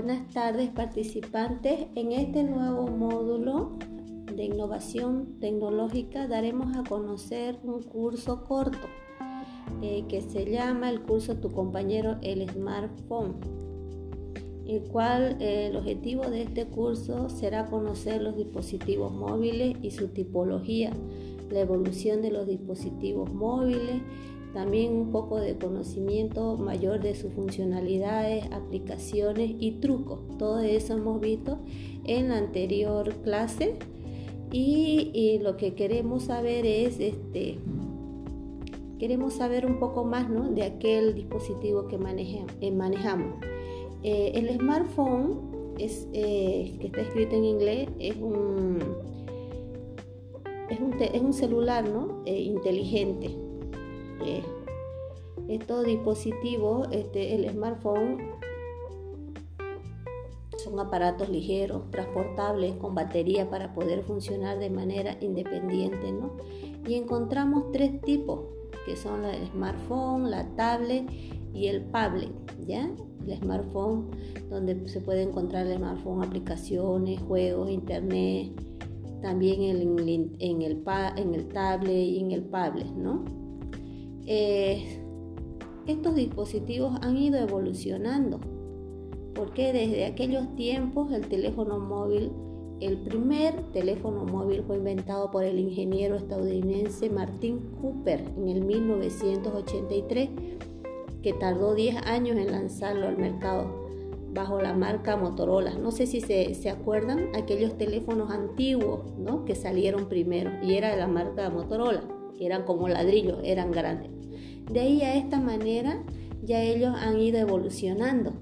Buenas tardes participantes. En este nuevo módulo de innovación tecnológica daremos a conocer un curso corto eh, que se llama el curso Tu compañero el smartphone, el cual eh, el objetivo de este curso será conocer los dispositivos móviles y su tipología, la evolución de los dispositivos móviles, también un poco de conocimiento mayor de sus funcionalidades, aplicaciones y trucos. Todo eso hemos visto en la anterior clase y, lo que queremos saber es este queremos saber un poco más ¿no? de aquel dispositivo que eh, manejamos. Eh, el smartphone es, eh, que está escrito en inglés es un, es un, es un celular ¿no? inteligente estos dispositivos, este, el smartphone, son aparatos ligeros, transportables, con batería para poder funcionar de manera independiente, ¿no? Y encontramos tres tipos, que son el smartphone, la tablet y el tablet, ¿ya? El smartphone, donde se puede encontrar el smartphone, aplicaciones, juegos, internet, también en el, en el, en el tablet y en el tablet, ¿no? Eh, estos dispositivos han ido evolucionando, porque desde aquellos tiempos el teléfono móvil, el primer teléfono móvil fue inventado por el ingeniero estadounidense Martin Cooper en el 1983, que tardó 10 años en lanzarlo al mercado bajo la marca Motorola. No sé si se, se, acuerdan aquellos teléfonos antiguos ¿no? que salieron primero y era de la marca Motorola, eran como ladrillos, eran grandes. De ahí a esta manera ya ellos han ido evolucionando.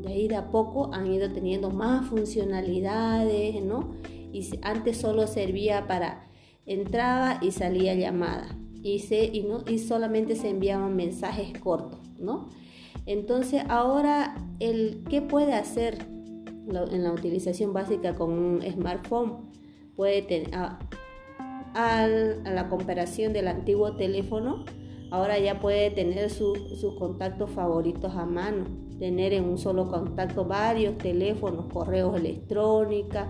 De ahí de a poco han ido teniendo más funcionalidades, ¿no? Y antes solo servía para entrada y salía llamada. Y, se, y, no, y solamente se enviaban mensajes cortos, ¿no? Entonces ahora, el, ¿qué puede hacer en la utilización básica con un smartphone? Puede tener, a la comparación del antiguo teléfono, Ahora ya puede tener sus contactos favoritos a mano, tener en un solo contacto varios teléfonos, correos electrónicos,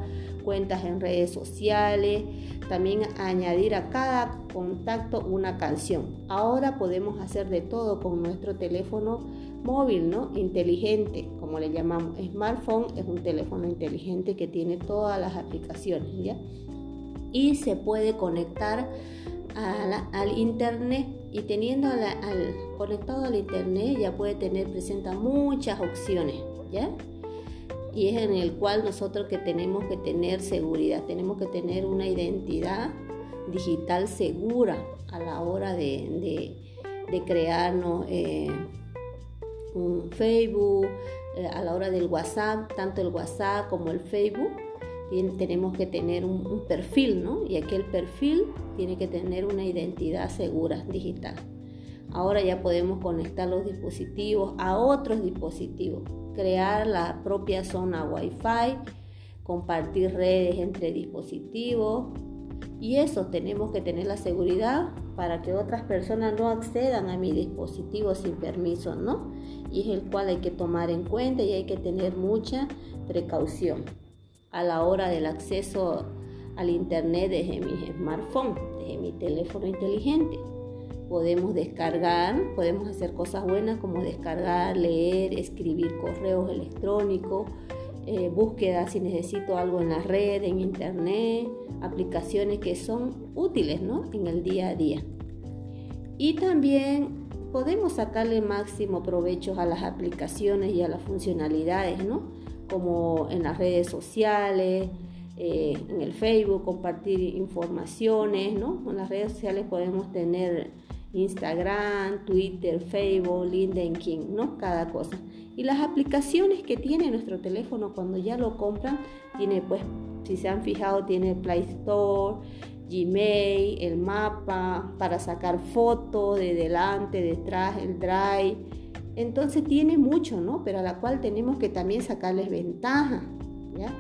cuentas en redes sociales, también añadir a cada contacto una canción. Ahora podemos hacer de todo con nuestro teléfono móvil, ¿no? Inteligente, como le llamamos. Smartphone es un teléfono inteligente que tiene todas las aplicaciones, ¿ya? Y se puede conectar al internet. Y teniendo al, conectado al internet ya puede tener presenta muchas opciones ya y es en el cual nosotros que tenemos que tener seguridad tenemos que tener una identidad digital segura a la hora de, de, crearnos eh, un Facebook eh, a la hora del WhatsApp tanto el WhatsApp como el Facebook tenemos que tener un, perfil, ¿no? Y aquel perfil tiene que tener una identidad segura digital. Ahora ya podemos conectar los dispositivos a otros dispositivos, crear la propia zona Wi-Fi, compartir redes entre dispositivos y eso tenemos que tener la seguridad para que otras personas no accedan a mi dispositivo sin permiso, ¿no? Y es el cual hay que tomar en cuenta y hay que tener mucha precaución a la hora del acceso al Internet desde mi smartphone, desde mi teléfono inteligente. Podemos descargar, podemos hacer cosas buenas como descargar, leer, escribir correos electrónicos, eh, búsqueda si necesito algo en la red, en internet, aplicaciones que son útiles ¿no? en el día a día. Y también podemos sacarle máximo provecho a las aplicaciones y a las funcionalidades, ¿no? Como en las redes sociales, eh, en el Facebook, compartir informaciones, ¿no? En las redes sociales podemos tener Instagram, Twitter, Facebook, LinkedIn, ¿no? Cada cosa. Y las aplicaciones que tiene nuestro teléfono cuando ya lo compran, tiene pues, si se han fijado, tiene Play Store, Gmail, el mapa, para sacar fotos de delante, detrás, el Drive entonces tiene mucho, ¿no? Pero a la cual tenemos que también sacarles ventaja, ¿ya?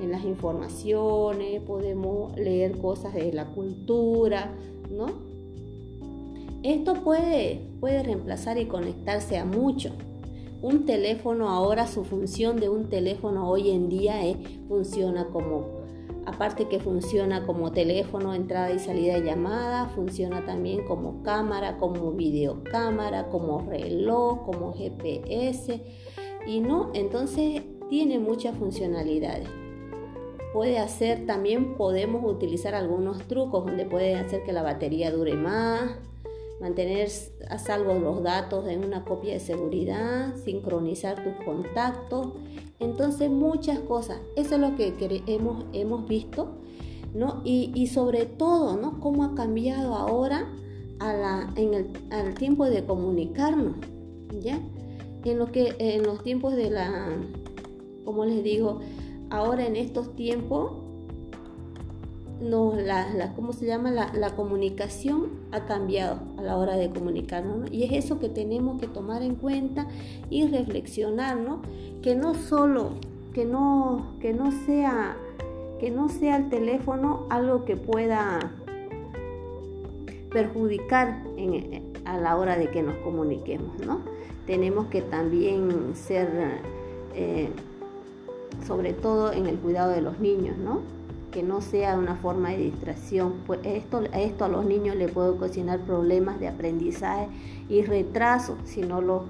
En las informaciones, podemos leer cosas de la cultura, ¿no? Esto puede, puede reemplazar y conectarse a mucho. un teléfono ahora, su función de un teléfono hoy en día es, funciona como Aparte que funciona como teléfono, entrada y salida de llamada, funciona también como cámara, como videocámara, como reloj, como GPS. Y no, entonces tiene muchas funcionalidades. Puede hacer también, podemos utilizar algunos trucos donde puede hacer que la batería dure más, mantener a salvo los datos en una copia de seguridad, sincronizar tus contactos. Entonces muchas cosas. Eso es lo que hemos, hemos visto. ¿no? Y, sobre todo, ¿no? Cómo ha cambiado ahora a la, en el al tiempo de comunicarnos. ¿ya? En, lo que, en los tiempos de la, como les digo, ahora en estos tiempos no, la, ¿cómo se llama? La, comunicación ha cambiado a la hora de comunicarnos, Y es eso que tenemos que tomar en cuenta y reflexionar, ¿no? Que no solo, que no, que no sea, que no sea el teléfono algo que pueda perjudicar a la hora de que nos comuniquemos, ¿no? Tenemos que también ser, eh, sobre todo en el cuidado de los niños, ¿no? Que no sea una forma de distracción. Pues esto, esto a los niños le puede ocasionar problemas de aprendizaje y retraso si no, lo,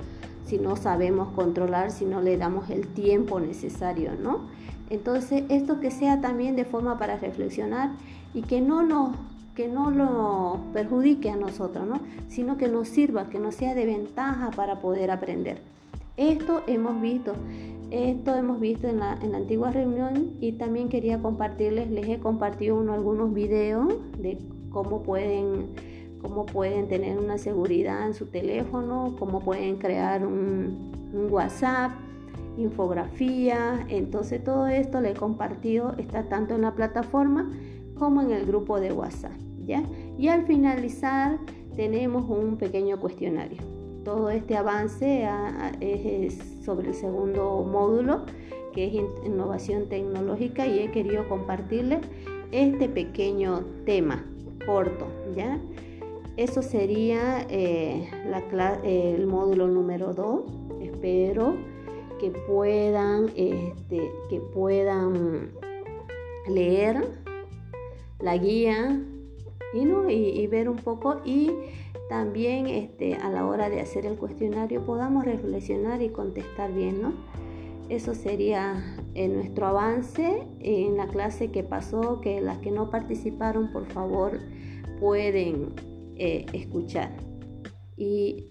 si no sabemos controlar, si no le damos el tiempo necesario, ¿no? Entonces, esto que sea también de forma para reflexionar y que no nos que no lo perjudique a nosotros, ¿no? sino que nos sirva, que nos sea de ventaja para poder aprender. Esto hemos visto, esto hemos visto en la, antigua reunión y también quería compartirles, les he compartido uno, algunos videos de cómo pueden, cómo pueden tener una seguridad en su teléfono, cómo pueden crear un, WhatsApp, infografía. Entonces todo esto le he compartido, está tanto en la plataforma como en el grupo de WhatsApp. ¿ya? Y al finalizar tenemos un pequeño cuestionario todo este avance es sobre el segundo módulo, que es innovación tecnológica, y he querido compartirles este pequeño tema corto, ¿ya? Eso sería eh, el módulo número 2. Espero que puedan, este, que puedan leer la guía y, ¿no? y ver un poco y también este, a la hora de hacer el cuestionario podamos reflexionar y contestar bien, ¿no? Eso sería en nuestro avance en la clase que pasó, que las que no participaron, por favor, pueden eh, escuchar. Y